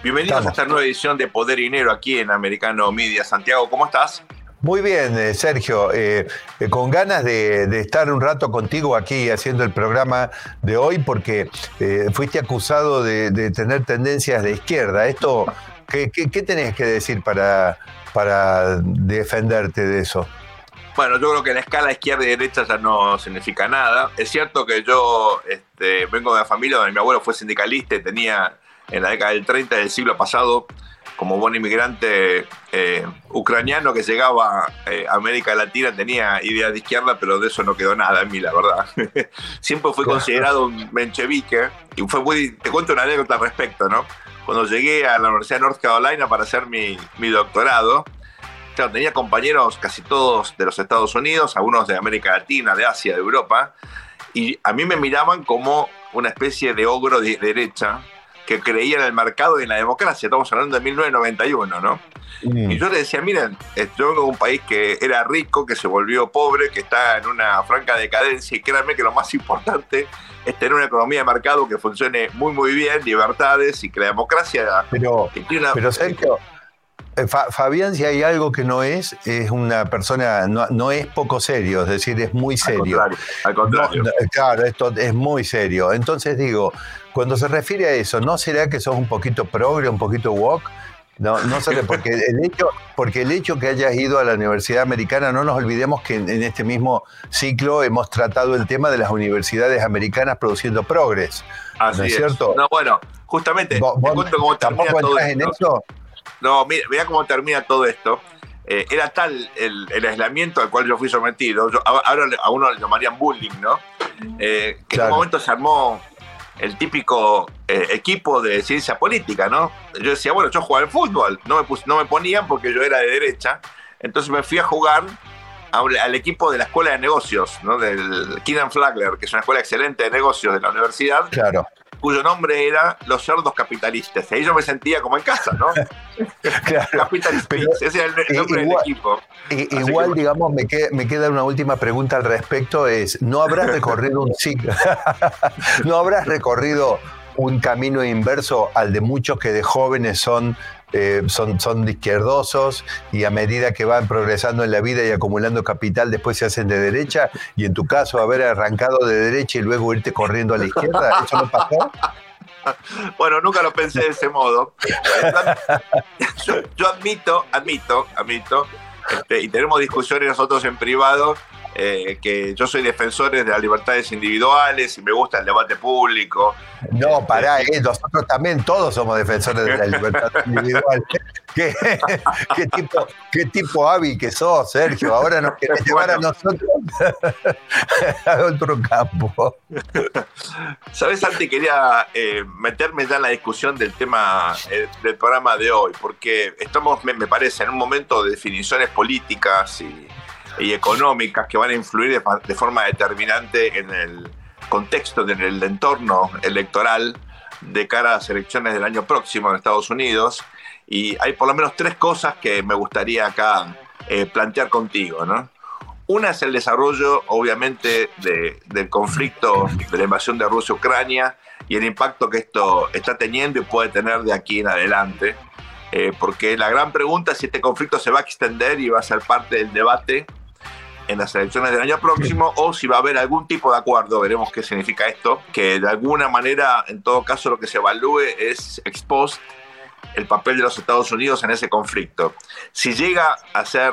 Bienvenidos a esta nueva edición de Poder y Dinero aquí en Americano Media. Santiago, ¿cómo estás? Muy bien, eh, Sergio. Eh, eh, con ganas de, estar un rato contigo aquí haciendo el programa de hoy, porque fuiste acusado de, tener tendencias de izquierda. Esto, ¿qué, tenés que decir para, para defenderte de eso? Bueno, yo creo que la escala izquierda y derecha ya no significa nada. Es cierto que yo este, vengo de una familia donde mi abuelo fue sindicalista y tenía en la década del 30 del siglo pasado como buen inmigrante eh, ucraniano que llegaba eh, a América Latina, tenía ideas de izquierda, pero de eso no quedó nada en mí, la verdad. Siempre fui considerado un menchevique y fue muy, te cuento una anécdota al respecto, ¿no? Cuando llegué a la Universidad de North Carolina para hacer mi, mi doctorado, claro, tenía compañeros casi todos de los Estados Unidos, algunos de América Latina, de Asia, de Europa, y a mí me miraban como una especie de ogro de derecha, que creía en el mercado y en la democracia. Estamos hablando de 1991, ¿no? Mm. Y yo le decía, miren, yo vengo de un país que era rico, que se volvió pobre, que está en una franca decadencia y créanme que lo más importante es tener una economía de mercado que funcione muy, muy bien, libertades y que la democracia... Pero, pero Sergio, Fabián, si hay algo que no es, es una persona, no, es poco serio, es decir, es muy serio. Al contrario. claro, esto es muy serio. Entonces digo, cuando se refiere a eso, ¿no será que sos un poquito progre, un poquito woke? No, no sé, porque el hecho, porque el hecho que hayas ido a la Universidad Americana, no nos olvidemos que en, este mismo ciclo hemos tratado el tema de las universidades americanas produciendo progres. Así ¿No es, cierto? No, bueno, justamente, ¿Vos, cómo termina todo esto. en eso? No, mira, vea cómo termina todo esto. Eh, era tal el, aislamiento al cual yo fui sometido, ahora a uno le llamarían bullying, ¿no? Eh, que en un momento se armó el típico eh, equipo de ciencia política, ¿no? Yo decía, bueno, yo jugaba al fútbol, no me, no me ponían porque yo era de derecha, entonces me fui a jugar al equipo de la escuela de negocios, ¿no? Del Keenan Flagler, que es una escuela excelente de negocios de la universidad. Claro cuyo nombre era Los Cerdos Capitalistas. Y ahí yo me sentía como en casa, ¿no? claro. Ese era el nombre del equipo. igual, digamos, me queda, me queda una última pregunta al respecto, es, ¿no habrás recorrido un ciclo? ¿No habrás recorrido un camino inverso al de muchos que de jóvenes son eh, son, son izquierdosos y a medida que van progresando en la vida y acumulando capital, después se hacen de derecha. Y en tu caso, haber arrancado de derecha y luego irte corriendo a la izquierda, ¿eso no pasó? Bueno, nunca lo pensé de ese modo. Yo, admito, admito, admito, este, y tenemos discusiones nosotros en privado eh, que yo soy defensor de las libertades individuales y me gusta el debate público. No, pará, eh, nosotros también todos somos defensores de la libertad individual. ¿Qué, tipo, qué tipo hábil que sos, Sergio. Ahora nos querés llevar a nosotros a otro campo. Sabes, Santi, quería eh, meterme ya en la discusión del tema del programa de hoy, porque estamos, me parece, en un momento de definiciones políticas y y económicas que van a influir de, forma determinante en el contexto, en el entorno electoral de cara a las elecciones del año próximo en Estados Unidos. Y hay por lo menos tres cosas que me gustaría acá eh, plantear contigo. ¿no? Una es el desarrollo, obviamente, del conflicto de la invasión de Rusia-Ucrania y el impacto que esto está teniendo y puede tener de aquí en adelante. Eh, porque la gran pregunta es si este conflicto se va a extender y va a ser parte del debate en las elecciones del año próximo o si va a haber algún tipo de acuerdo, veremos qué significa esto, que de alguna manera, en todo caso, lo que se evalúe es expost el papel de los Estados Unidos en ese conflicto. Si llega a ser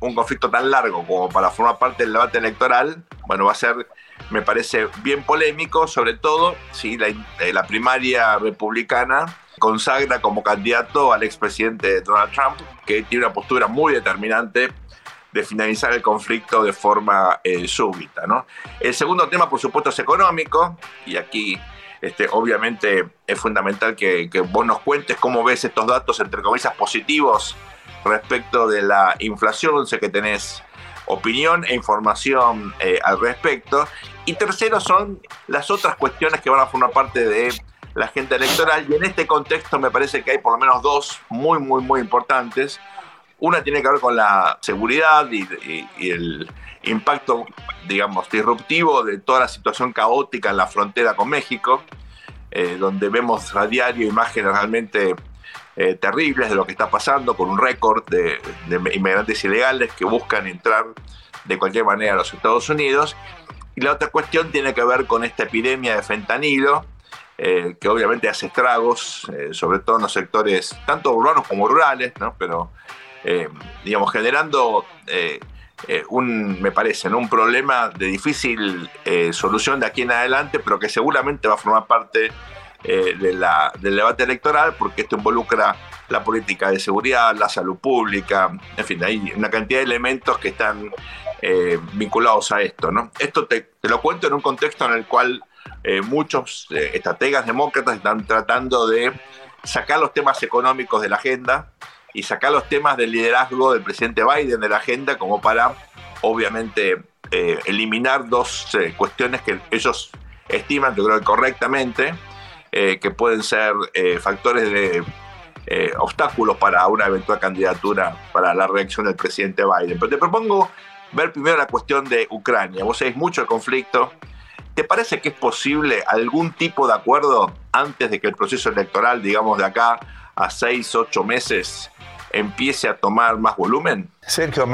un conflicto tan largo como para formar parte del debate electoral, bueno, va a ser, me parece, bien polémico, sobre todo si la, eh, la primaria republicana consagra como candidato al expresidente Donald Trump, que tiene una postura muy determinante de finalizar el conflicto de forma eh, súbita. ¿no? El segundo tema, por supuesto, es económico, y aquí este, obviamente es fundamental que, vos nos cuentes cómo ves estos datos, entre comillas, positivos respecto de la inflación, sé que tenés opinión e información eh, al respecto. Y tercero son las otras cuestiones que van a formar parte de la agenda electoral, y en este contexto me parece que hay por lo menos dos muy, muy, muy importantes. Una tiene que ver con la seguridad y, el impacto, digamos, disruptivo de toda la situación caótica en la frontera con México, eh, donde vemos a diario imágenes realmente eh, terribles de lo que está pasando, con un récord de, inmigrantes ilegales que buscan entrar de cualquier manera a los Estados Unidos. Y la otra cuestión tiene que ver con esta epidemia de fentanilo, eh, que obviamente hace estragos, sobre todo en los sectores tanto urbanos como rurales, ¿no? pero digamos, generando un, me parece, un problema de difícil solución de aquí en adelante, pero que seguramente va a formar parte eh, del debate electoral, porque esto involucra la política de seguridad, la salud pública, en fin, hay una cantidad de elementos que están eh, vinculados a esto. ¿no? Esto te, lo cuento en un contexto en el cual eh, muchos estrategas demócratas están tratando de sacar los temas económicos de la agenda y sacar los temas del liderazgo del presidente Biden de la agenda como para, obviamente, eliminar dos cuestiones que ellos estiman, yo creo que correctamente, eh, que pueden ser eh, factores de eh, obstáculos para una eventual candidatura para la reelección del presidente Biden. Pero te propongo ver primero la cuestión de Ucrania. Vos sabés mucho el conflicto. ¿Te parece que es posible algún tipo de acuerdo antes de que el proceso electoral, digamos de acá a seis, ocho meses, empiece a tomar más volumen? Sergio,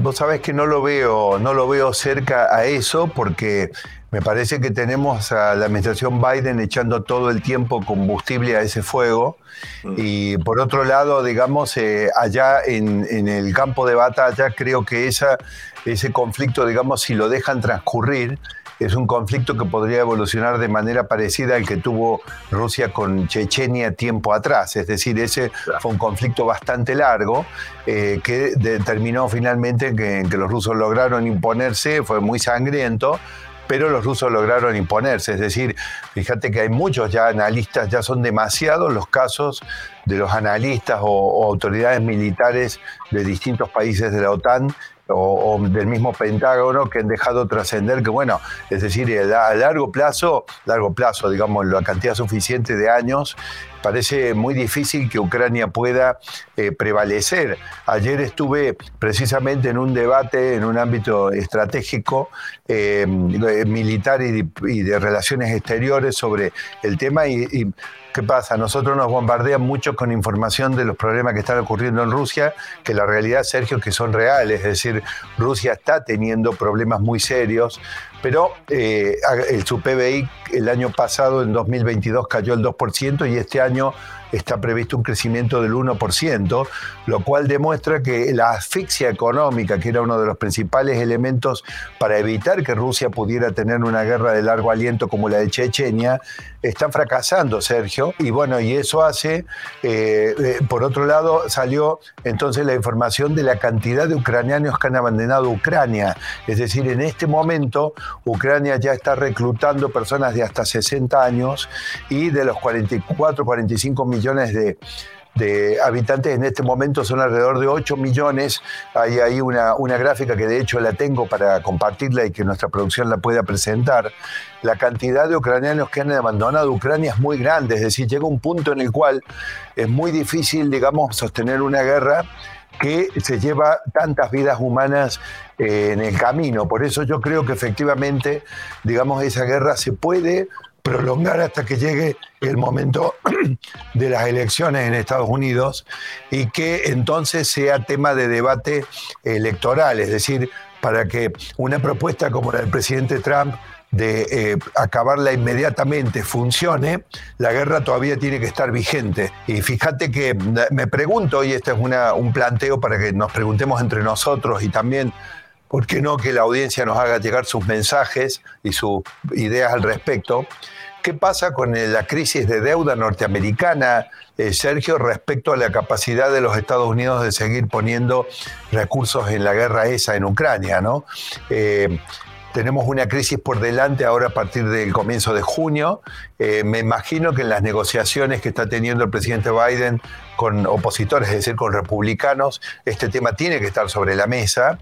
vos sabés que no lo veo, no lo veo cerca a eso porque me parece que tenemos a la administración Biden echando todo el tiempo combustible a ese fuego. Mm. Y por otro lado, digamos, eh, allá en, el campo de batalla, creo que esa, ese conflicto, digamos, si lo dejan transcurrir, es un conflicto que podría evolucionar de manera parecida al que tuvo Rusia con Chechenia tiempo atrás. Es decir, ese fue un conflicto bastante largo eh, que terminó finalmente en que, en que los rusos lograron imponerse, fue muy sangriento, pero los rusos lograron imponerse. Es decir, fíjate que hay muchos ya analistas, ya son demasiados los casos de los analistas o, autoridades militares de distintos países de la OTAN o, del mismo Pentágono que han dejado trascender que, bueno, es decir, a largo plazo, largo plazo, digamos, la cantidad suficiente de años, parece muy difícil que Ucrania pueda eh, prevalecer. Ayer estuve precisamente en un debate en un ámbito estratégico, eh, militar y de, relaciones exteriores sobre el tema y ¿Qué pasa? Nosotros nos bombardean mucho con información de los problemas que están ocurriendo en Rusia, que la realidad, Sergio, que son reales. Es decir, Rusia está teniendo problemas muy serios, pero eh, el, su PBI el año pasado, en 2022, cayó el 2% y este año está previsto un crecimiento del 1%, lo cual demuestra que la asfixia económica, que era uno de los principales elementos para evitar que Rusia pudiera tener una guerra de largo aliento como la de Chechenia, está fracasando, Sergio. Y bueno, y eso hace, eh, eh, por otro lado, salió entonces la información de la cantidad de ucranianos que han abandonado Ucrania. Es decir, en este momento Ucrania ya está reclutando personas de hasta 60 años y de los 44, 45 millones millones de, habitantes en este momento son alrededor de 8 millones. Hay ahí una, una, gráfica que de hecho la tengo para compartirla y que nuestra producción la pueda presentar. La cantidad de ucranianos que han abandonado Ucrania es muy grande, es decir, llega un punto en el cual es muy difícil, digamos, sostener una guerra que se lleva tantas vidas humanas eh, en el camino. Por eso yo creo que efectivamente, digamos, esa guerra se puede prolongar hasta que llegue el momento de las elecciones en Estados Unidos y que entonces sea tema de debate electoral, es decir, para que una propuesta como la del presidente Trump de eh, acabarla inmediatamente funcione, la guerra todavía tiene que estar vigente. Y fíjate que me pregunto, y este es una, un planteo para que nos preguntemos entre nosotros y también ¿por qué no que la audiencia nos haga llegar sus mensajes y sus ideas al respecto? ¿Qué pasa con la crisis de deuda norteamericana, eh, Sergio, respecto a la capacidad de los Estados Unidos de seguir poniendo recursos en la guerra esa en Ucrania? ¿no? Eh, tenemos una crisis por delante ahora a partir del comienzo de junio. Eh, me imagino que en las negociaciones que está teniendo el presidente Biden con opositores, es decir, con republicanos, este tema tiene que estar sobre la mesa.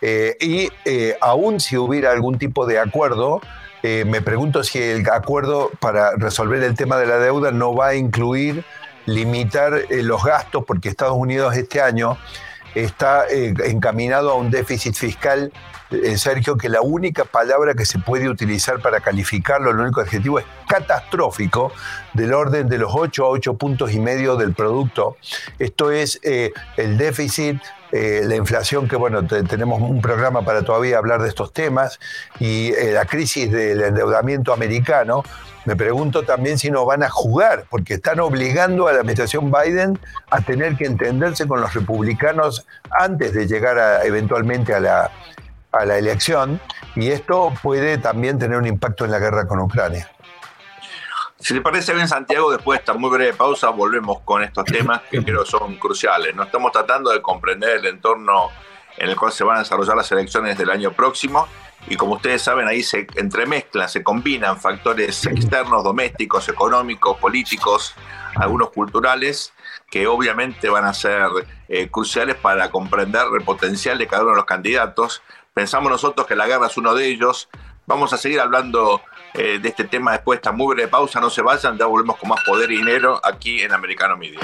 Eh, y eh, aún si hubiera algún tipo de acuerdo, me pregunto si el acuerdo para resolver el tema de la deuda no va a incluir limitar los gastos, porque Estados Unidos este año está eh, encaminado a un déficit fiscal, eh, Sergio, que la única palabra que se puede utilizar para calificarlo, el único adjetivo es catastrófico, del orden de los 8 a 8 puntos y medio del producto. Esto es eh, el déficit la inflación, que bueno, tenemos un programa para todavía hablar de estos temas, y la crisis del endeudamiento americano, me pregunto también si no van a jugar, porque están obligando a la administración Biden a tener que entenderse con los republicanos antes de llegar eventualmente a la, a la elección, y esto puede también tener un impacto en la guerra con Ucrania. Si le parece bien, Santiago, después de esta muy breve pausa, volvemos con estos temas que creo son cruciales. No estamos tratando de comprender el entorno en el cual se van a desarrollar las elecciones del año próximo y como ustedes saben, ahí se entremezclan, se combinan factores externos, domésticos, económicos, políticos, algunos culturales, que obviamente van a ser eh, cruciales para comprender el potencial de cada uno de los candidatos. Pensamos nosotros que la guerra es uno de ellos. Vamos a seguir hablando eh, de este tema después de esta muy breve pausa. No se vayan, ya volvemos con más poder y dinero aquí en Americano Media.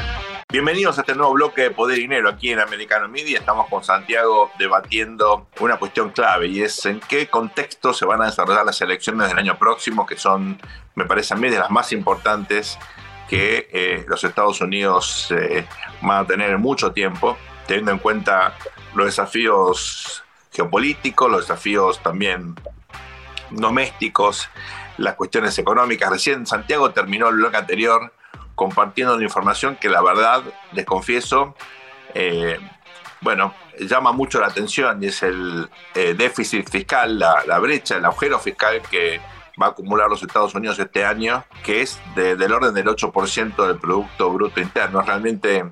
Bienvenidos a este nuevo bloque de Poder y Dinero aquí en Americano Media. Estamos con Santiago debatiendo una cuestión clave y es en qué contexto se van a desarrollar las elecciones del año próximo, que son, me parece a mí, de las más importantes que eh, los Estados Unidos eh, van a tener en mucho tiempo, teniendo en cuenta los desafíos geopolíticos, los desafíos también domésticos, las cuestiones económicas. Recién Santiago terminó el bloque anterior compartiendo una información que la verdad, les confieso, eh, bueno, llama mucho la atención y es el eh, déficit fiscal, la, brecha, el agujero fiscal que va a acumular los Estados Unidos este año, que es del orden del 8% del Producto Bruto Interno. Realmente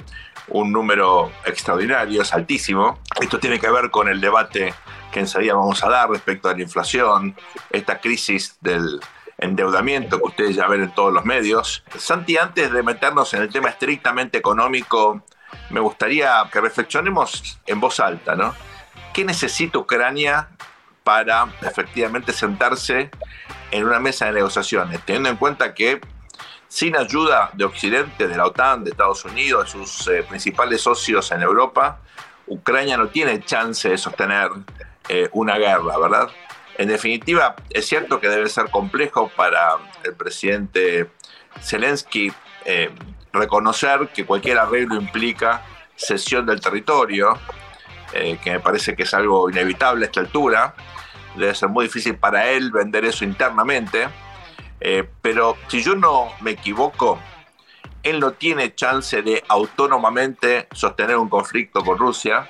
un número extraordinario, es altísimo. Esto tiene que ver con el debate que enseguida vamos a dar respecto a la inflación, esta crisis del endeudamiento que ustedes ya ven en todos los medios. Santi, antes de meternos en el tema estrictamente económico, me gustaría que reflexionemos en voz alta, ¿no? ¿Qué necesita Ucrania para efectivamente sentarse en una mesa de negociaciones, teniendo en cuenta que sin ayuda de Occidente, de la OTAN, de Estados Unidos, de sus eh, principales socios en Europa, Ucrania no tiene chance de sostener eh, una guerra, ¿verdad? En definitiva, es cierto que debe ser complejo para el presidente Zelensky eh, reconocer que cualquier arreglo implica cesión del territorio, eh, que me parece que es algo inevitable a esta altura. Debe ser muy difícil para él vender eso internamente. Eh, pero si yo no me equivoco, él no tiene chance de autónomamente sostener un conflicto con Rusia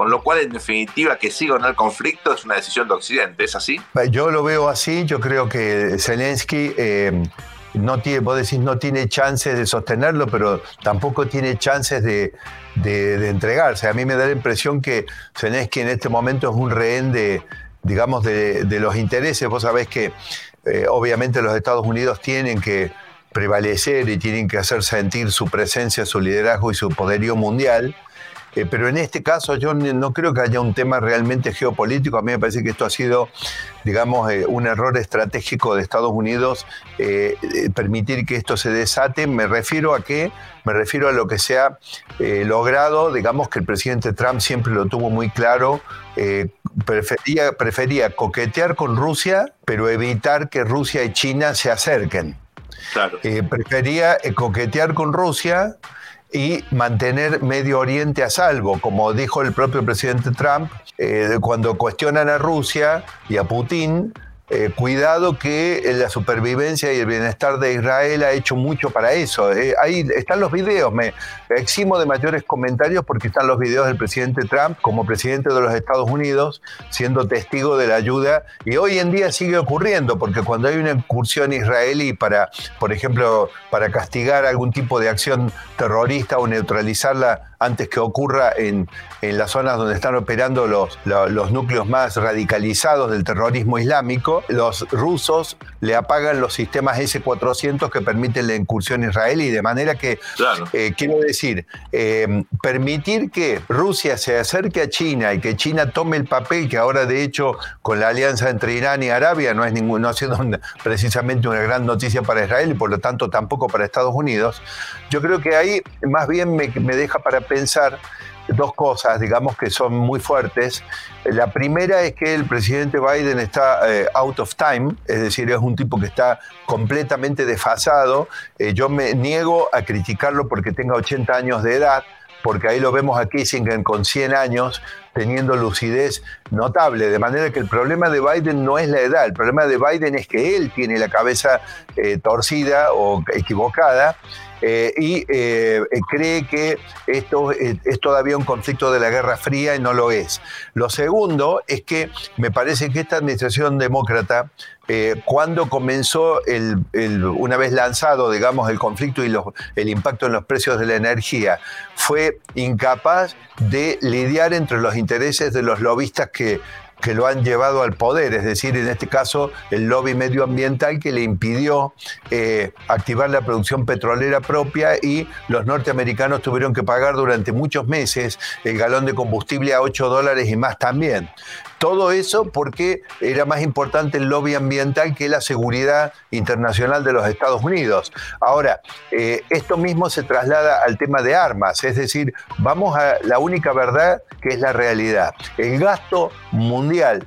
con lo cual, en definitiva, que siga o no el conflicto es una decisión de Occidente, ¿es así? Yo lo veo así, yo creo que Zelensky... Eh, no tiene, vos decís, no tiene chances de sostenerlo, pero tampoco tiene chances de, entregarse. A mí me da la impresión que Zelensky en este momento es un rehén de, digamos, de, los intereses. Vos sabés que eh, obviamente los Estados Unidos tienen que prevalecer y tienen que hacer sentir su presencia, su liderazgo y su poderío mundial. Eh, pero en este caso yo no creo que haya un tema realmente geopolítico. A mí me parece que esto ha sido, digamos, eh, un error estratégico de Estados Unidos eh, permitir que esto se desate. Me refiero a qué? Me refiero a lo que se ha logrado, digamos que el presidente Trump siempre lo tuvo muy claro. prefería, prefería coquetear con Rusia, pero evitar que Rusia y China se acerquen. Claro. prefería coquetear con Rusia, y mantener Medio Oriente a salvo, como dijo el propio presidente Trump, eh, cuando cuestionan a Rusia y a Putin, eh, cuidado que la supervivencia y el bienestar de Israel ha hecho mucho para eso. Eh, ahí están los videos, me eximo de mayores comentarios porque están los videos del presidente Trump como presidente de los Estados Unidos siendo testigo de la ayuda y hoy en día sigue ocurriendo porque cuando hay una incursión israelí para, por ejemplo, para castigar algún tipo de acción terrorista o neutralizarla antes que ocurra en, en las zonas donde están operando los, los, núcleos más radicalizados del terrorismo islámico, los rusos le apagan los sistemas S-400 que permiten la incursión israelí, de manera que, eh, quiero decir, eh, permitir que Rusia se acerque a China y que China tome el papel que ahora de hecho con la alianza entre Irán y Arabia no es ningún, no ha sido precisamente una gran noticia para Israel y por lo tanto tampoco para Estados Unidos, yo creo que ahí más bien me, me deja para pensar dos cosas, digamos, que son muy fuertes. La primera es que el presidente Biden está eh, out of time, es decir, es un tipo que está completamente desfasado. Eh, yo me niego a criticarlo porque tenga 80 años de edad, porque ahí lo vemos a Kissinger con 100 años teniendo lucidez notable. De manera que el problema de Biden no es la edad, el problema de Biden es que él tiene la cabeza eh, torcida o equivocada. Eh, y eh, cree que esto es todavía un conflicto de la Guerra Fría y no lo es. Lo segundo es que me parece que esta administración demócrata eh, cuando comenzó, el, una vez lanzado, digamos, el conflicto y el impacto en los precios de la energía, fue incapaz de lidiar entre los intereses de los lobistas que que lo han llevado al poder, es decir, en este caso el lobby medioambiental que le impidió eh, activar la producción petrolera propia y los norteamericanos tuvieron que pagar durante muchos meses el galón de combustible a 8 dólares y más también. Todo eso porque era más importante el lobby ambiental que la seguridad internacional de los Estados Unidos. Ahora, eh, esto mismo se traslada al tema de armas, es decir, vamos a la única verdad que es la realidad. El gasto mundial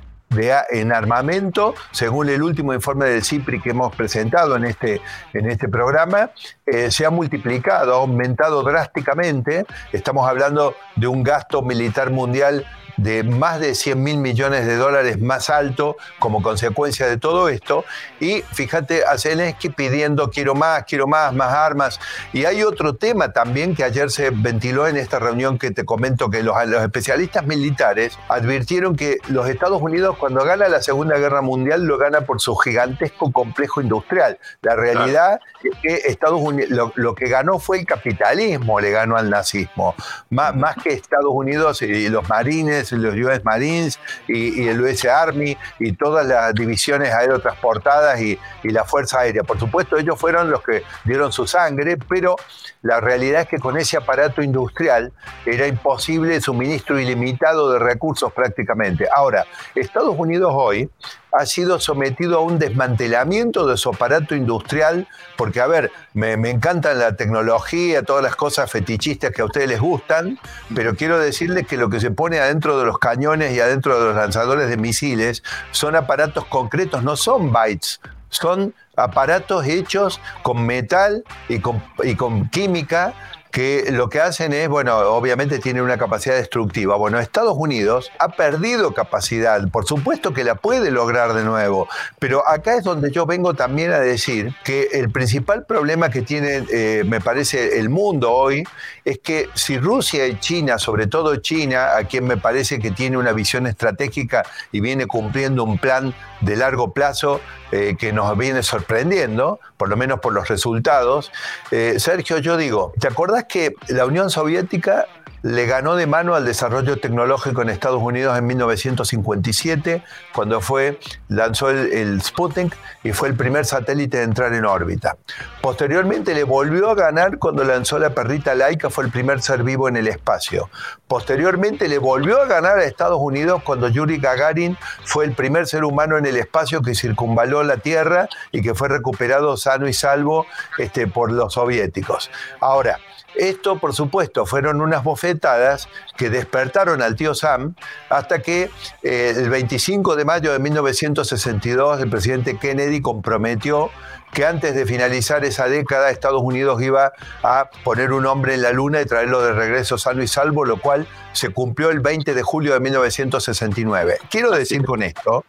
en armamento, según el último informe del CIPRI que hemos presentado en este, en este programa, eh, se ha multiplicado, ha aumentado drásticamente. Estamos hablando de un gasto militar mundial de más de 100 mil millones de dólares más alto como consecuencia de todo esto. Y fíjate a Zelensky pidiendo quiero más, quiero más, más armas. Y hay otro tema también que ayer se ventiló en esta reunión que te comento que los, los especialistas militares advirtieron que los Estados Unidos cuando gana la Segunda Guerra Mundial lo gana por su gigantesco complejo industrial. La realidad es que Estados Unidos, lo, que ganó fue el capitalismo, le ganó al nazismo. Más, más que Estados Unidos y los marines los US Marines y, el US Army y todas las divisiones aerotransportadas y, y la Fuerza Aérea. Por supuesto, ellos fueron los que dieron su sangre, pero la realidad es que con ese aparato industrial era imposible suministro ilimitado de recursos prácticamente. Ahora, Estados Unidos hoy ha sido sometido a un desmantelamiento de su aparato industrial, porque, a ver, me, me encanta la tecnología, todas las cosas fetichistas que a ustedes les gustan, pero quiero decirles que lo que se pone adentro de los cañones y adentro de los lanzadores de misiles son aparatos concretos, no son bytes, son aparatos hechos con metal y con, y con química que lo que hacen es, bueno, obviamente tienen una capacidad destructiva. Bueno, Estados Unidos ha perdido capacidad, por supuesto que la puede lograr de nuevo, pero acá es donde yo vengo también a decir que el principal problema que tiene, eh, me parece, el mundo hoy es que si Rusia y China, sobre todo China, a quien me parece que tiene una visión estratégica y viene cumpliendo un plan de largo plazo eh, que nos viene sorprendiendo, por lo menos por los resultados. Eh, Sergio, yo digo, ¿te acordás que la Unión Soviética le ganó de mano al desarrollo tecnológico en Estados Unidos en 1957, cuando fue, lanzó el, Sputnik y fue el primer satélite de entrar en órbita. Posteriormente le volvió a ganar cuando lanzó la perrita Laika, fue el primer ser vivo en el espacio. Posteriormente le volvió a ganar a Estados Unidos cuando Yuri Gagarin fue el primer ser humano en el espacio que circunvaló la Tierra y que fue recuperado sano y salvo este, por los soviéticos. Ahora, esto, por supuesto, fueron unas bofetadas que despertaron al tío Sam hasta que eh, el 25 de mayo de 1962 el presidente Kennedy comprometió que antes de finalizar esa década Estados Unidos iba a poner un hombre en la luna y traerlo de regreso sano y salvo, lo cual se cumplió el 20 de julio de 1969. Quiero decir con esto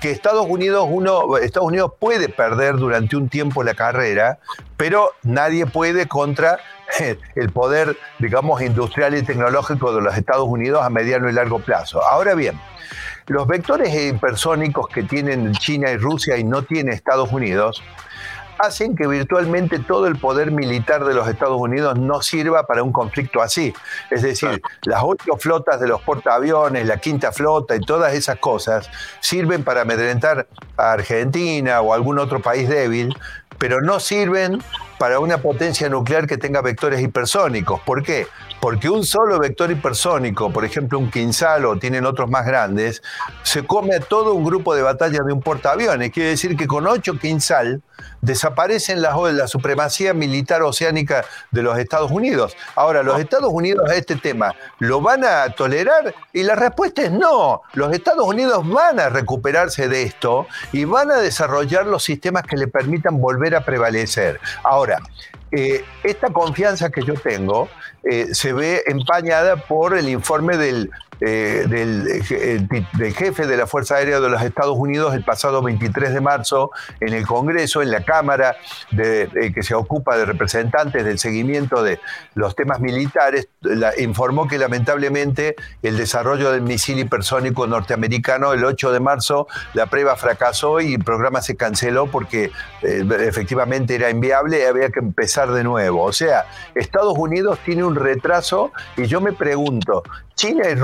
que Estados Unidos, uno, Estados Unidos puede perder durante un tiempo la carrera, pero nadie puede contra el poder, digamos, industrial y tecnológico de los Estados Unidos a mediano y largo plazo. Ahora bien, los vectores hipersónicos que tienen China y Rusia y no tiene Estados Unidos hacen que virtualmente todo el poder militar de los Estados Unidos no sirva para un conflicto así. Es decir, las ocho flotas de los portaaviones, la quinta flota y todas esas cosas sirven para amedrentar a Argentina o algún otro país débil, pero no sirven para una potencia nuclear que tenga vectores hipersónicos. ¿Por qué? Porque un solo vector hipersónico, por ejemplo un Quinzal o tienen otros más grandes, se come a todo un grupo de batalla de un portaaviones. Quiere decir que con ocho Quinzal desaparecen la, la supremacía militar oceánica de los Estados Unidos. Ahora, los Estados Unidos a este tema, ¿lo van a tolerar? Y la respuesta es no. Los Estados Unidos van a recuperarse de esto y van a desarrollar los sistemas que le permitan volver a prevalecer. Ahora, eh, esta confianza que yo tengo eh, se ve empañada por el informe del eh, del, jefe de la Fuerza Aérea de los Estados Unidos el pasado 23 de marzo en el Congreso, en la Cámara de, que se ocupa de representantes del seguimiento de los temas militares, informó que lamentablemente el desarrollo del misil hipersónico norteamericano el 8 de marzo, la prueba fracasó y el programa se canceló porque eh, efectivamente era inviable y había que empezar de nuevo. O sea, Estados Unidos tiene un retraso y yo me pregunto, China y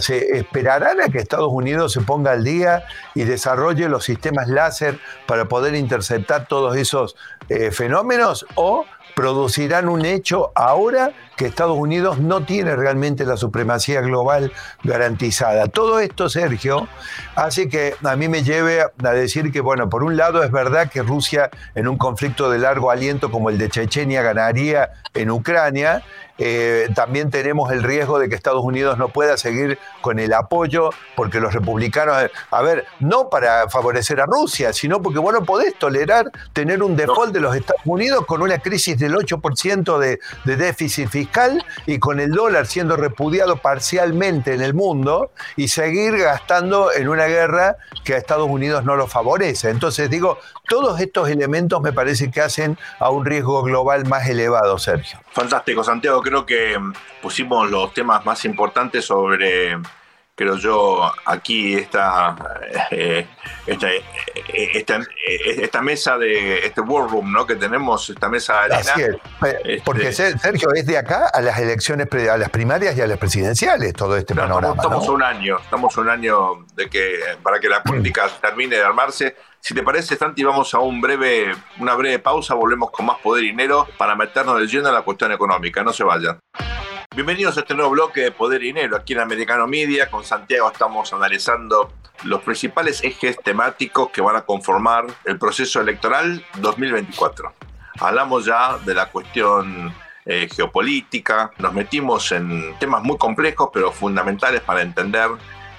¿se esperarán a que Estados Unidos se ponga al día y desarrolle los sistemas láser para poder interceptar todos esos eh, fenómenos? ¿O producirán un hecho ahora que Estados Unidos no tiene realmente la supremacía global garantizada. Todo esto, Sergio, hace que a mí me lleve a decir que, bueno, por un lado es verdad que Rusia en un conflicto de largo aliento como el de Chechenia ganaría en Ucrania, eh, también tenemos el riesgo de que Estados Unidos no pueda seguir con el apoyo, porque los republicanos, a ver, no para favorecer a Rusia, sino porque vos no podés tolerar tener un default de los Estados Unidos con una crisis del 8% de, de déficit fiscal y con el dólar siendo repudiado parcialmente en el mundo y seguir gastando en una guerra que a Estados Unidos no lo favorece. Entonces digo, todos estos elementos me parece que hacen a un riesgo global más elevado, Sergio. Fantástico, Santiago. Creo que pusimos los temas más importantes sobre creo yo, aquí esta, eh, esta, eh, esta, esta, mesa de este war room ¿no? que tenemos, esta mesa de arena. Este, Porque Sergio, es de acá a las elecciones, a las primarias y a las presidenciales, todo este panorama. Estamos, un año, estamos un año de que para que la política termine de armarse. Si te parece, Santi, vamos a un breve, una breve pausa, volvemos con más poder y dinero para meternos de lleno en la cuestión económica. No se vayan. Bienvenidos a este nuevo bloque de Poder y Dinero aquí en Americano Media. Con Santiago estamos analizando los principales ejes temáticos que van a conformar el proceso electoral 2024. Hablamos ya de la cuestión eh, geopolítica, nos metimos en temas muy complejos pero fundamentales para entender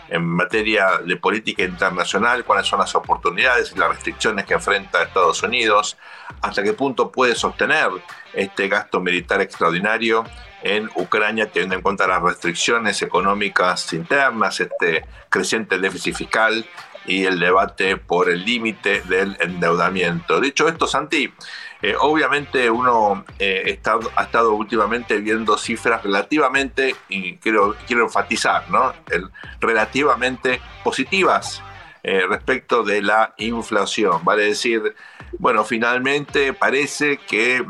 en materia de política internacional, cuáles son las oportunidades y las restricciones que enfrenta Estados Unidos, hasta qué punto puede sostener este gasto militar extraordinario en Ucrania, teniendo en cuenta las restricciones económicas internas, este creciente déficit fiscal y el debate por el límite del endeudamiento. Dicho esto, Santi, eh, obviamente uno eh, ha estado últimamente viendo cifras relativamente, y quiero, quiero enfatizar, ¿no? relativamente positivas eh, respecto de la inflación. Vale decir, bueno, finalmente parece que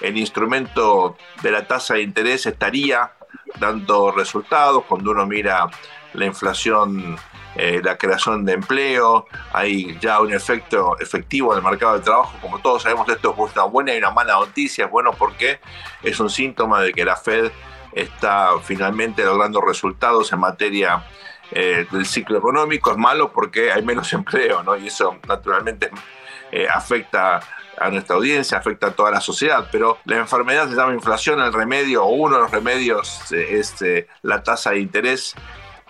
el instrumento de la tasa de interés estaría dando resultados cuando uno mira la inflación, eh, la creación de empleo, hay ya un efecto efectivo en el mercado de trabajo. Como todos sabemos, esto es una buena y una mala noticia. Es bueno porque es un síntoma de que la Fed está finalmente logrando resultados en materia eh, del ciclo económico. Es malo porque hay menos empleo, ¿no? Y eso naturalmente eh, afecta a nuestra audiencia, afecta a toda la sociedad, pero la enfermedad se llama inflación, el remedio o uno de los remedios es eh, la tasa de interés.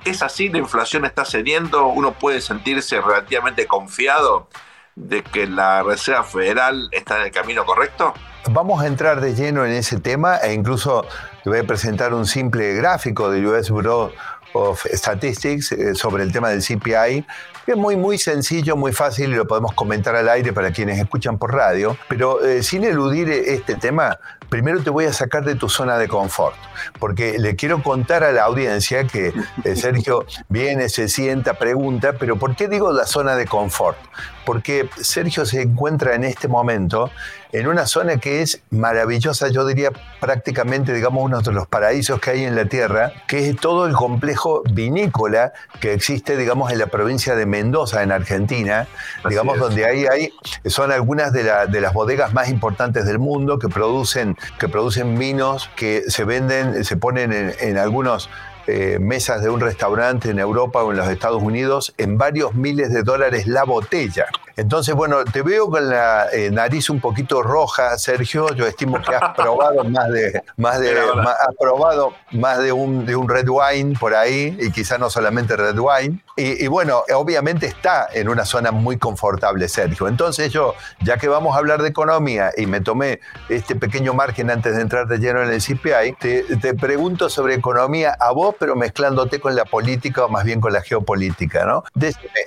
¿Es así? ¿La inflación está cediendo? ¿Uno puede sentirse relativamente confiado de que la Reserva Federal está en el camino correcto? Vamos a entrar de lleno en ese tema e incluso te voy a presentar un simple gráfico del US Bureau of Statistics eh, sobre el tema del CPI es muy, muy sencillo, muy fácil y lo podemos comentar al aire para quienes escuchan por radio. Pero eh, sin eludir este tema, primero te voy a sacar de tu zona de confort, porque le quiero contar a la audiencia que eh, Sergio viene, se sienta, pregunta, pero ¿por qué digo la zona de confort? Porque Sergio se encuentra en este momento en una zona que es maravillosa, yo diría prácticamente, digamos, uno de los paraísos que hay en la Tierra, que es todo el complejo vinícola que existe, digamos, en la provincia de Mendoza, en Argentina, digamos, donde ahí hay, son algunas de, las bodegas más importantes del mundo que producen, que producen vinos que se venden, se ponen en algunos eh, mesas de un restaurante en Europa o en los Estados Unidos en varios miles de dólares la botella. Entonces, bueno, te veo con la eh, nariz un poquito roja, Sergio. Yo estimo que has probado más de, más de, has probado más de un, de un red wine por ahí, y quizá no solamente red wine. Y, bueno, obviamente está en una zona muy confortable, Sergio. Entonces yo, ya que vamos a hablar de economía y me tomé este pequeño margen antes de entrar de lleno en el CPI, te, te pregunto sobre economía a vos, pero mezclándote con la política o más bien con la geopolítica, ¿no?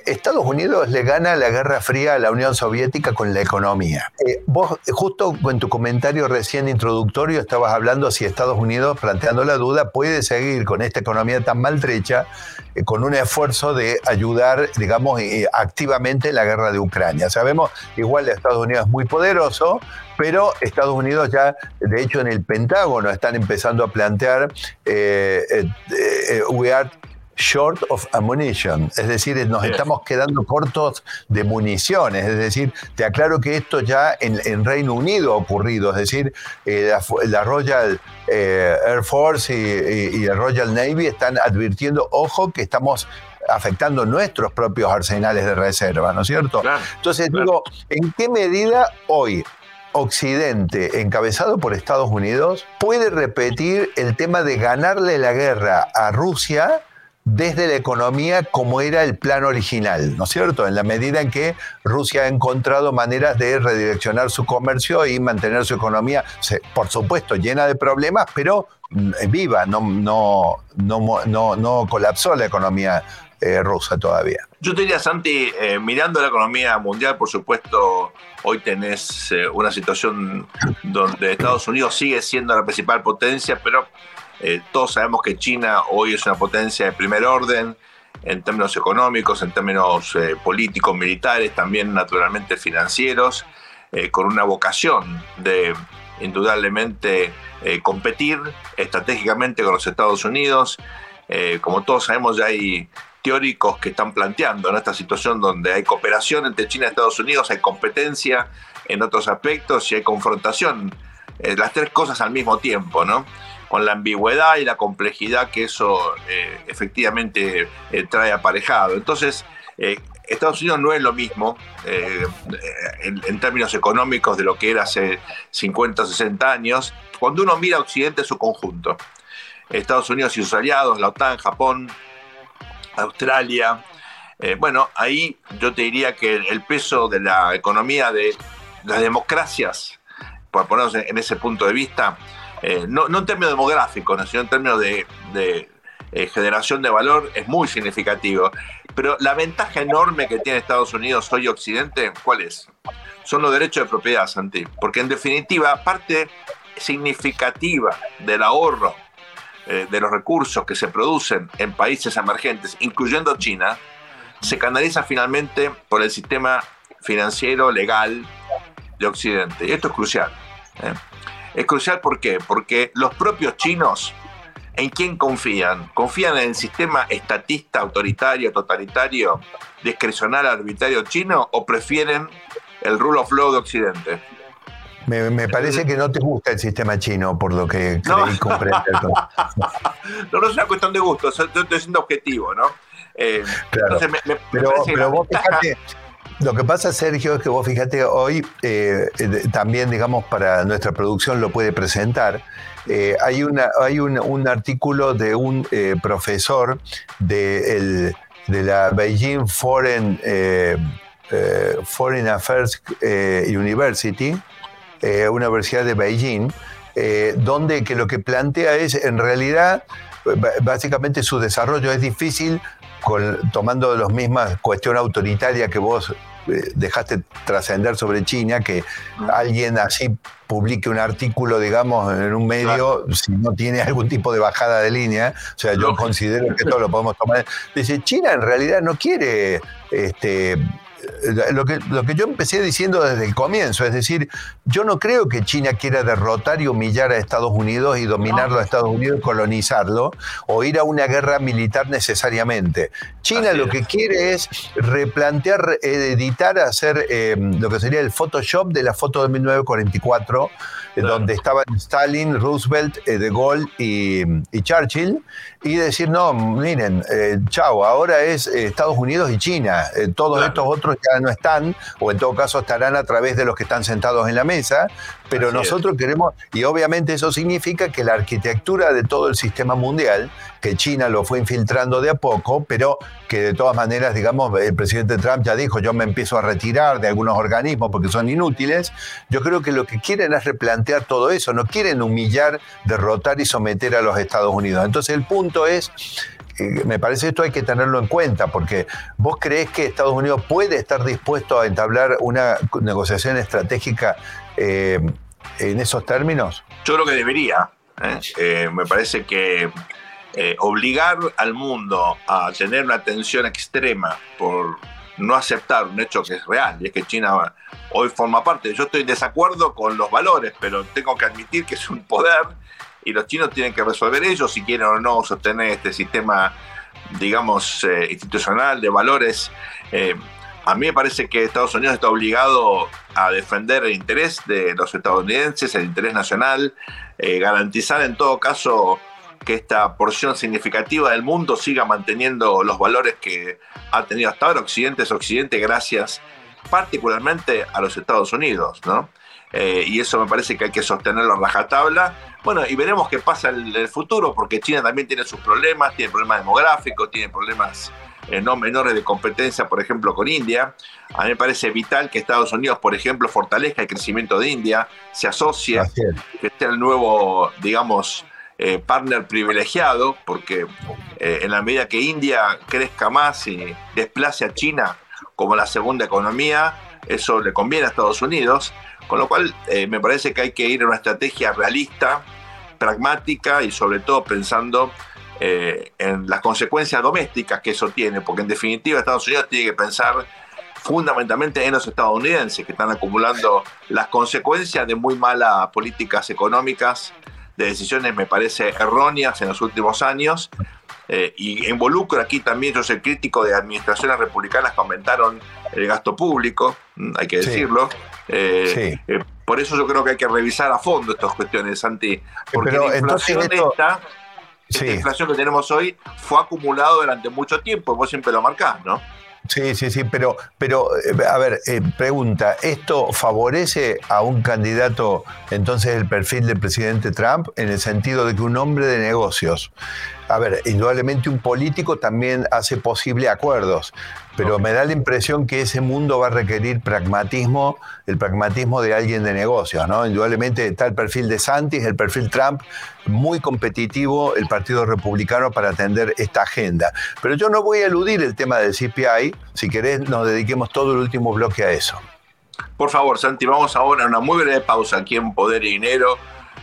Estados Unidos le gana la Guerra Fría la Unión Soviética con la economía. Eh, vos, justo en tu comentario recién introductorio, estabas hablando si Estados Unidos, planteando la duda, puede seguir con esta economía tan maltrecha, eh, con un esfuerzo de ayudar, digamos, eh, activamente en la guerra de Ucrania. Sabemos, igual Estados Unidos es muy poderoso, pero Estados Unidos ya, de hecho, en el Pentágono están empezando a plantear, we are short of ammunition, es decir, nos estamos quedando cortos de municiones, es decir, te aclaro que esto ya en, Reino Unido ha ocurrido, es decir, eh, la, Royal eh, Air Force y, el Royal Navy están advirtiendo, ojo, que estamos afectando nuestros propios arsenales de reserva, ¿no es cierto? Entonces digo, ¿en qué medida hoy Occidente, encabezado por Estados Unidos, puede repetir el tema de ganarle la guerra a Rusia desde la economía como era el plan original, ¿no es cierto? En la medida en que Rusia ha encontrado maneras de redireccionar su comercio y mantener su economía, por supuesto, llena de problemas, pero mm, viva, no, no, no, no, colapsó la economía eh, rusa todavía. Yo te diría, Santi, eh, mirando la economía mundial, por supuesto, hoy tenés eh, una situación donde Estados Unidos sigue siendo la principal potencia, pero eh, todos sabemos que China hoy es una potencia de primer orden en términos económicos, en términos eh, políticos, militares, también naturalmente financieros, eh, con una vocación de indudablemente competir estratégicamente con los Estados Unidos. como todos sabemos, ya hay teóricos que están planteando en esta situación donde hay cooperación entre China y Estados Unidos, hay competencia en otros aspectos y hay confrontación, las tres cosas al mismo tiempo, ¿no? Con la ambigüedad y la complejidad que eso eh, efectivamente eh, trae aparejado. Entonces, eh, Estados Unidos no es lo mismo en, términos económicos de lo que era hace 50 o 60 años. Cuando uno mira a Occidente en su conjunto, Estados Unidos y sus aliados, la OTAN, Japón, Australia, bueno, ahí yo te diría que el peso de la economía de las democracias, por ponernos en ese punto de vista, eh, no, en términos demográficos, sino en términos de, eh, generación de valor, es muy significativo. Pero la ventaja enorme que tiene Estados Unidos hoy Occidente, ¿cuál es? Son los derechos de propiedad, Santi. Porque en definitiva, parte significativa del ahorro eh, de los recursos que se producen en países emergentes, incluyendo China, se canaliza finalmente por el sistema financiero legal de Occidente. Y esto es crucial. Es crucial ¿por qué? Porque los propios chinos, ¿en quién confían? ¿Confían en el sistema estatista, autoritario, totalitario, discrecional, arbitrario chino o prefieren el rule of law de Occidente? Me, parece que no te gusta el sistema chino, por lo que creí comprender. no, no es una cuestión de gusto, estoy siendo objetivo, ¿no? Eh, claro. pero, pero vos fíjate, lo que pasa, Sergio, es que vos fíjate, hoy eh, también, digamos, para nuestra producción lo puede presentar. Eh, hay una, hay un, artículo de un eh, profesor de, de, la Beijing Foreign, Foreign Affairs University, universidad de Beijing, donde que lo que plantea es, en realidad, básicamente su desarrollo es difícil tomando las mismas cuestión autoritaria que vos eh, dejaste trascender sobre China, que alguien así publique un artículo, digamos, en un medio, si no tiene algún tipo de bajada de línea, o sea, yo considero que esto lo podemos tomar. Dice, China en realidad no quiere este, lo que, lo que yo empecé diciendo desde el comienzo, es decir, yo no creo que China quiera derrotar y humillar a Estados Unidos y dominarlo a Estados Unidos y colonizarlo o ir a una guerra militar necesariamente. China lo que quiere es replantear, editar, hacer eh, lo que sería el Photoshop de la foto de 1944 donde estaban Stalin, Roosevelt, eh, De Gaulle y, Churchill, y decir, no, miren, eh, chao, ahora es eh, Estados Unidos y China, todos estos otros ya no están, o en todo caso estarán a través de los que están sentados en la mesa, pero nosotros queremos, y obviamente eso significa que la arquitectura de todo el sistema mundial, que China lo fue infiltrando de a poco, pero que de todas maneras, digamos, el presidente Trump ya dijo, yo me empiezo a retirar de algunos organismos porque son inútiles, yo creo que lo que quieren es replantear todo eso, no quieren humillar, derrotar y someter a los Estados Unidos. Entonces el punto es me parece esto hay que tenerlo en cuenta, porque vos crees que Estados Unidos puede estar dispuesto a entablar una negociación estratégica eh, en esos términos? Yo creo que debería. ¿eh? Eh, me parece que obligar al mundo a tener una tensión extrema por no aceptar un hecho que es real, y es que China hoy forma parte. Yo estoy en desacuerdo con los valores, pero tengo que admitir que es un poder y los chinos tienen que resolver ellos si quieren o no sostener este sistema, digamos, institucional de valores a mí me parece que Estados Unidos está obligado a defender el interés de los estadounidenses, el interés nacional, eh, garantizar en todo caso que esta porción significativa del mundo siga manteniendo los valores que ha tenido hasta ahora Occidente es Occidente gracias particularmente a los Estados Unidos, ¿no? Eh, y eso me parece que hay que sostenerlo a rajatabla. Bueno, y veremos qué pasa en el futuro, porque China también tiene sus problemas, tiene problemas demográficos, tiene problemas eh, no menores de competencia, por ejemplo, con India. A mí me parece vital que Estados Unidos, por ejemplo, fortalezca el crecimiento de India, se asocie, que sea el nuevo, digamos, eh, partner privilegiado, porque eh, en la medida que India crezca más y desplace a China como la segunda economía, eso le conviene a Estados Unidos, con lo cual me parece que hay que ir a una estrategia realista, pragmática y sobre todo pensando eh, en las consecuencias domésticas que eso tiene, porque en definitiva Estados Unidos tiene que pensar fundamentalmente en los estadounidenses que están acumulando las consecuencias de muy malas políticas económicas, de decisiones me parece erróneas en los últimos años. Eh, y involucro aquí también, yo soy crítico de administraciones republicanas que aumentaron el gasto público, mm, hay que decirlo. Eh, por eso yo creo que hay que revisar a fondo estas cuestiones, Santi, porque la inflación esta esta inflación que tenemos hoy fue acumulado durante mucho tiempo, vos siempre lo marcás, ¿no? Sí, sí, sí, pero, pero eh, a ver, eh, pregunta, ¿esto favorece a un candidato entonces el perfil del presidente Trump en el sentido de que un hombre de negocios a ver, indudablemente un político también hace posible acuerdos, pero me da la impresión que ese mundo va a requerir pragmatismo, el pragmatismo de alguien de negocios, ¿no? Indudablemente está el perfil de Santis, el perfil Trump, muy competitivo el Partido Republicano para atender esta agenda. Pero yo no voy a eludir el tema del CPI, si querés nos dediquemos todo el último bloque a eso. Por favor, Santi, vamos ahora a una muy breve pausa aquí en Poder y Dinero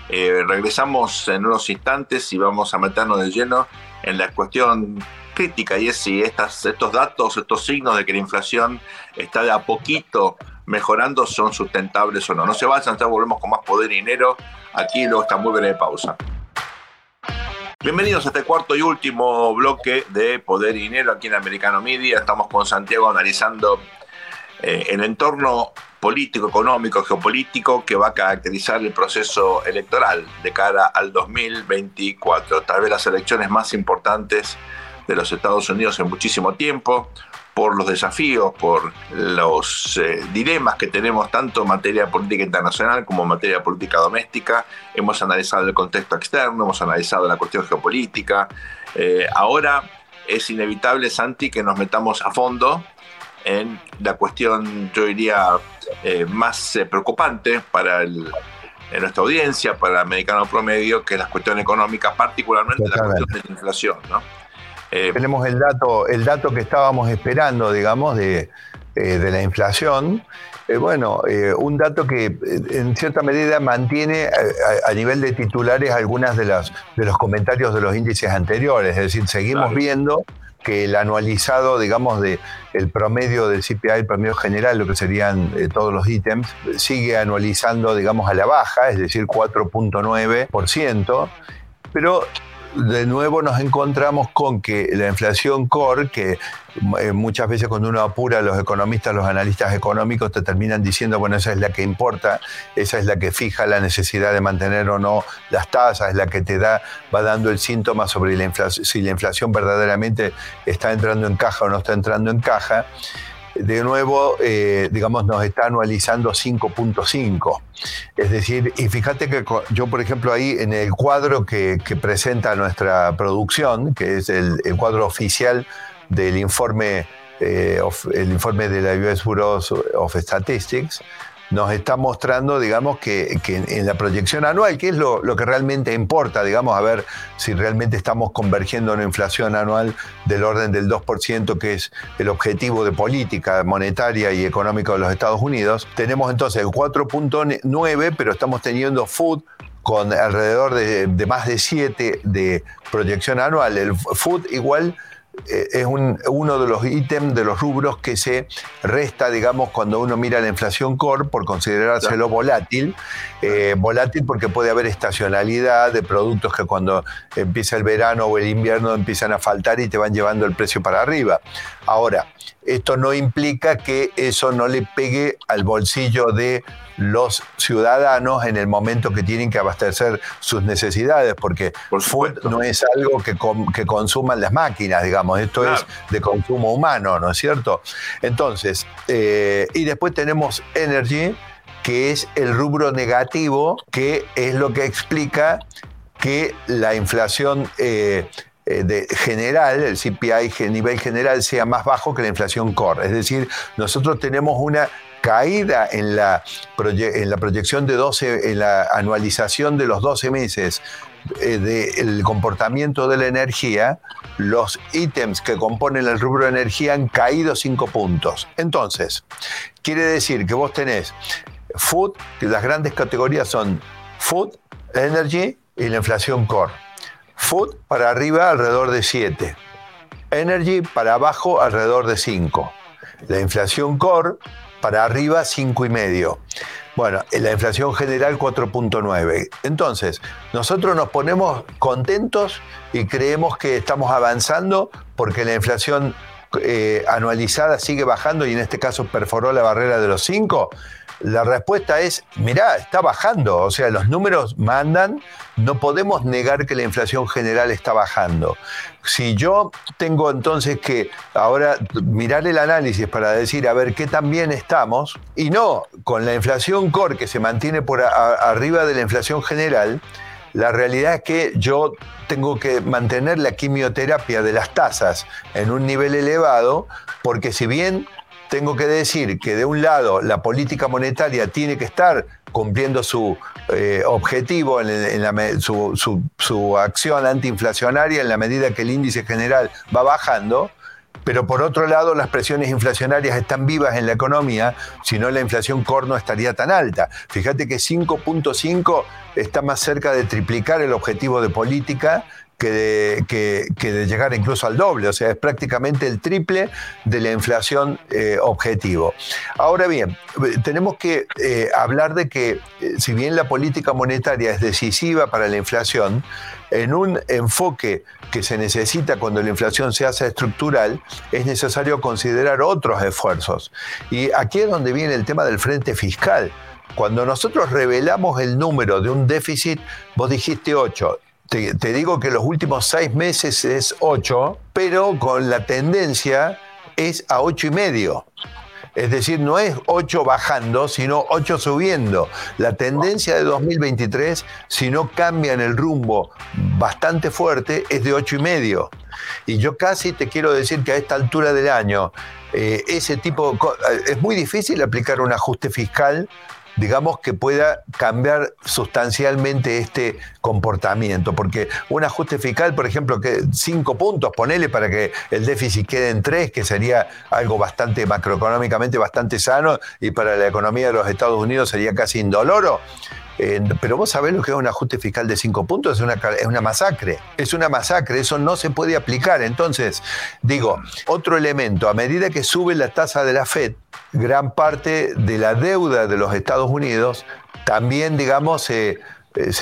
eh, regresamos en unos instantes y vamos a meternos de lleno en la cuestión crítica y es si estos datos, estos signos de que la inflación está de a poquito mejorando son sustentables o no. No se vayan, ya volvemos con más poder y dinero. Aquí luego está muy breve pausa. Bienvenidos a este cuarto y último bloque de Poder y Dinero aquí en Americano Media. Estamos con Santiago analizando eh, el entorno político, económico, geopolítico que va a caracterizar el proceso electoral de cara al 2024. Tal vez las elecciones más importantes de los Estados Unidos en muchísimo tiempo, por los desafíos, por los eh, dilemas que tenemos tanto en materia política internacional como en materia política doméstica. Hemos analizado el contexto externo, hemos analizado la cuestión geopolítica. Eh, ahora es inevitable, Santi, que nos metamos a fondo en la cuestión, yo diría, eh, más eh, preocupante para nuestra audiencia, para el americano promedio, que es la cuestión económica, particularmente la cuestión de la inflación. ¿no? Eh, Tenemos el dato, el dato que estábamos esperando, digamos, de, de la inflación. bueno, un dato que en cierta medida mantiene a, nivel de titulares algunas de, las, de los comentarios de los índices anteriores, es decir, seguimos viendo que el anualizado, digamos, de el promedio del CPI, el promedio general, lo que serían eh, todos los ítems, sigue anualizando, digamos, a la baja, es decir, 4.9%, pero de nuevo nos encontramos con que la inflación core, que eh, muchas veces cuando uno apura, los economistas, los analistas económicos te terminan diciendo, bueno, esa es la que importa, esa es la que fija la necesidad de mantener o no las tasas, es la que te da, va dando el síntoma sobre la inflación, si la inflación verdaderamente está entrando en caja o no está entrando en caja de nuevo, eh, digamos, nos está anualizando 5.5. Es decir, y fíjate que yo, por ejemplo, ahí en el cuadro que, presenta nuestra producción, que es el, cuadro oficial del informe, eh, el informe de la US Bureau of Statistics, nos está mostrando, digamos, que, en la proyección anual, que es lo, que realmente importa, digamos, a ver si realmente estamos convergiendo en una inflación anual del orden del 2%, que es el objetivo de política monetaria y económica de los Estados Unidos. Tenemos entonces el 4.9, pero estamos teniendo food con alrededor de, de más de 7 de proyección anual. El food igual eh, es uno de los ítems, de los rubros que se resta, digamos, cuando uno mira la inflación core por considerárselo volátil. Eh, volátil porque puede haber estacionalidad de productos que cuando empieza el verano o el invierno empiezan a faltar y te van llevando el precio para arriba. Ahora, esto no implica que eso no le pegue al bolsillo de los ciudadanos en el momento que tienen que abastecer sus necesidades, porque food no es algo que, que, consuman las máquinas, digamos, esto es de consumo humano, ¿no es cierto? Entonces, eh, y después tenemos energy, que es el rubro negativo, que es lo que explica que la inflación... Eh, eh, de general, el CPI a nivel general sea más bajo que la inflación core. Es decir, nosotros tenemos una caída en la, en la proyección de 12, en la anualización de los 12 meses eh, del comportamiento de la energía, los ítems que componen el rubro de energía han caído 5 puntos. Entonces, quiere decir que vos tenés food, que las grandes categorías son food, energy y la inflación core. Food para arriba alrededor de 7. Energy para abajo alrededor de 5. La inflación core para arriba 5,5. Bueno, la inflación general 4.9. Entonces, nosotros nos ponemos contentos y creemos que estamos avanzando porque la inflación eh, anualizada sigue bajando y en este caso perforó la barrera de los 5. La respuesta es, mirá, está bajando, o sea, los números mandan, no podemos negar que la inflación general está bajando. Si yo tengo entonces que ahora mirar el análisis para decir, a ver qué tan bien estamos, y no con la inflación core que se mantiene por arriba de la inflación general, la realidad es que yo tengo que mantener la quimioterapia de las tasas en un nivel elevado, porque si bien tengo que decir que de un lado la política monetaria tiene que estar cumpliendo su eh, objetivo, su, acción antiinflacionaria en la medida que el índice general va bajando, pero por otro lado las presiones inflacionarias están vivas en la economía, si no la inflación core no estaría tan alta. Fíjate que 5.5 está más cerca de triplicar el objetivo de política que de, llegar incluso al doble, o sea, es prácticamente el triple de la inflación eh, objetivo. Ahora bien, tenemos que eh, hablar de que eh, si bien la política monetaria es decisiva para la inflación, en un enfoque que se necesita cuando la inflación se hace estructural, es necesario considerar otros esfuerzos. Y aquí es donde viene el tema del frente fiscal. Cuando nosotros revelamos el número de un déficit, vos dijiste 8, te, digo que los últimos seis meses es 8, pero con la tendencia es a 8 y medio. Es decir, no es 8 bajando, sino 8 subiendo. La tendencia de 2023, si no cambian el rumbo bastante fuerte, es de 8 y medio. Y yo casi te quiero decir que a esta altura del año, eh, ese tipo, es muy difícil aplicar un ajuste fiscal digamos, que pueda cambiar sustancialmente este comportamiento. Porque un ajuste fiscal, por ejemplo, que cinco puntos, ponele para que el déficit quede en tres, que sería algo bastante macroeconómicamente bastante sano y para la economía de los Estados Unidos sería casi indoloro. Pero vos sabés lo que es un ajuste fiscal de cinco puntos, es una, es una masacre, es una masacre, eso no se puede aplicar. Entonces, digo, otro elemento, a medida que sube la tasa de la FED, gran parte de la deuda de los Estados Unidos también, digamos, se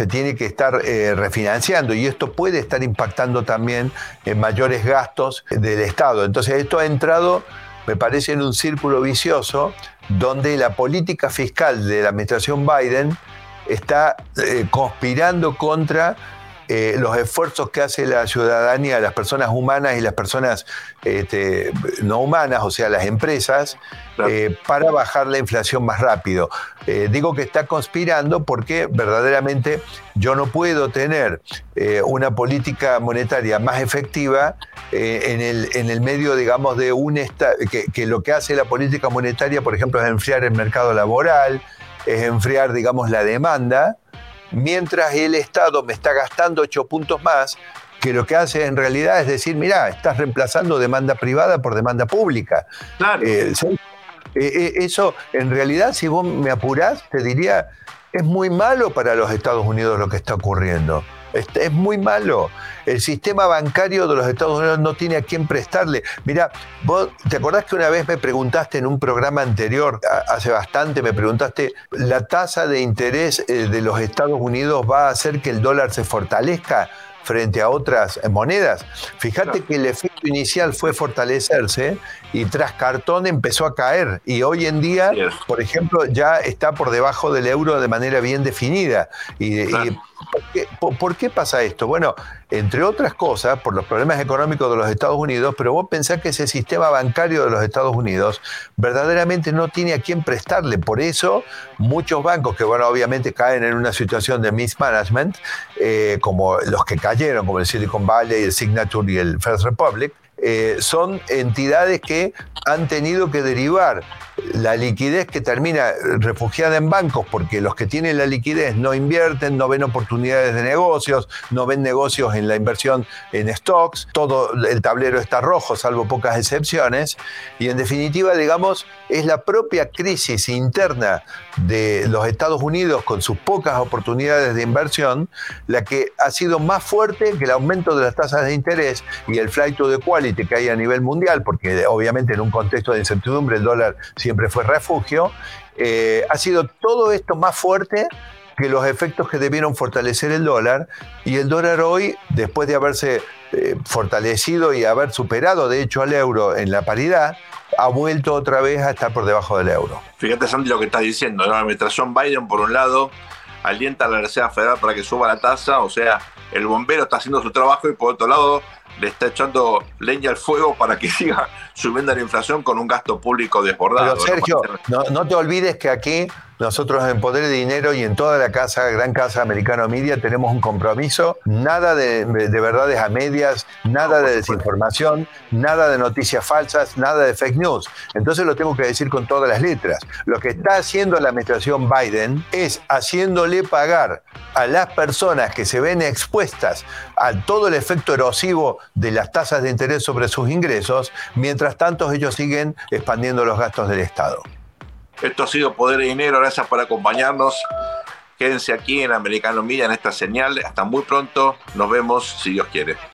tiene que estar eh, refinanciando y esto puede estar impactando también en mayores gastos del Estado. Entonces esto ha entrado, me parece, en un círculo vicioso donde la política fiscal de la administración Biden está eh, conspirando contra eh, los esfuerzos que hace la ciudadanía, las personas humanas y las personas este, no humanas, o sea, las empresas, eh, para bajar la inflación más rápido. digo que está conspirando porque verdaderamente yo no puedo tener una política monetaria más efectiva en el, en, el, medio, digamos, de un estado, que, que lo que hace la política monetaria, por ejemplo, es enfriar el mercado laboral, es enfriar, digamos, la demanda, mientras el Estado me está gastando ocho puntos más, que lo que hace en realidad es decir, mira, estás reemplazando demanda privada por demanda pública. Claro. Eh, eh, eh, eso, en realidad, si vos me apurás, te diría, es muy malo para los Estados Unidos lo que está ocurriendo. Es, muy malo. El sistema bancario de los Estados Unidos no tiene a quién prestarle. Mira, vos te acordás que una vez me preguntaste en un programa anterior, hace bastante, me preguntaste, ¿la tasa de interés eh, de los Estados Unidos va a hacer que el dólar se fortalezca? frente a otras monedas. Fíjate que el efecto inicial fue fortalecerse y tras cartón empezó a caer y hoy en día, por ejemplo, ya está por debajo del euro de manera bien definida. y ¿Por qué, pasa esto? Bueno, entre otras cosas, por los problemas económicos de los Estados Unidos, pero vos pensás que ese sistema bancario de los Estados Unidos verdaderamente no tiene a quién prestarle. Por eso, muchos bancos que, bueno, obviamente caen en una situación de mismanagement, eh, como los que cayeron, como el Silicon Valley, el Signature y el First Republic, eh, son entidades que han tenido que derivar la liquidez que termina refugiada en bancos porque los que tienen la liquidez no invierten, no ven oportunidades de negocios, no ven negocios en la inversión en stocks, todo el tablero está rojo, salvo pocas excepciones, y en definitiva, digamos, es la propia crisis interna de los Estados Unidos con sus pocas oportunidades de inversión la que ha sido más fuerte que el aumento de las tasas de interés y el flight to the quality que hay a nivel mundial, porque obviamente en un contexto de incertidumbre el dólar siempre fue refugio, eh, ha sido todo esto más fuerte que los efectos que debieron fortalecer el dólar y el dólar hoy, después de haberse eh, fortalecido y haber superado de hecho al euro en la paridad, ha vuelto otra vez a estar por debajo del euro. Fíjate, Santi, lo que estás diciendo. La administración Biden, por un lado, alienta a la Reserva Federal para que suba la tasa, o sea, el bombero está haciendo su trabajo y por otro lado le está echando leña al fuego para que siga subiendo la inflación con un gasto público desbordado. Pero Sergio, no, te olvides que aquí nosotros en Poder de Dinero y en toda la casa, gran casa americano media, tenemos un compromiso, nada de, verdades a medias, nada de desinformación, nada de noticias falsas, nada de fake news. Entonces lo tengo que decir con todas las letras. Lo que está haciendo la administración Biden es haciéndole pagar a las personas que se ven expuestas a todo el efecto erosivo de las tasas de interés sobre sus ingresos, mientras tanto ellos siguen expandiendo los gastos del Estado. Esto ha sido Poder y Dinero, gracias por acompañarnos. Quédense aquí en Americano Media en esta señal. Hasta muy pronto. Nos vemos si Dios quiere.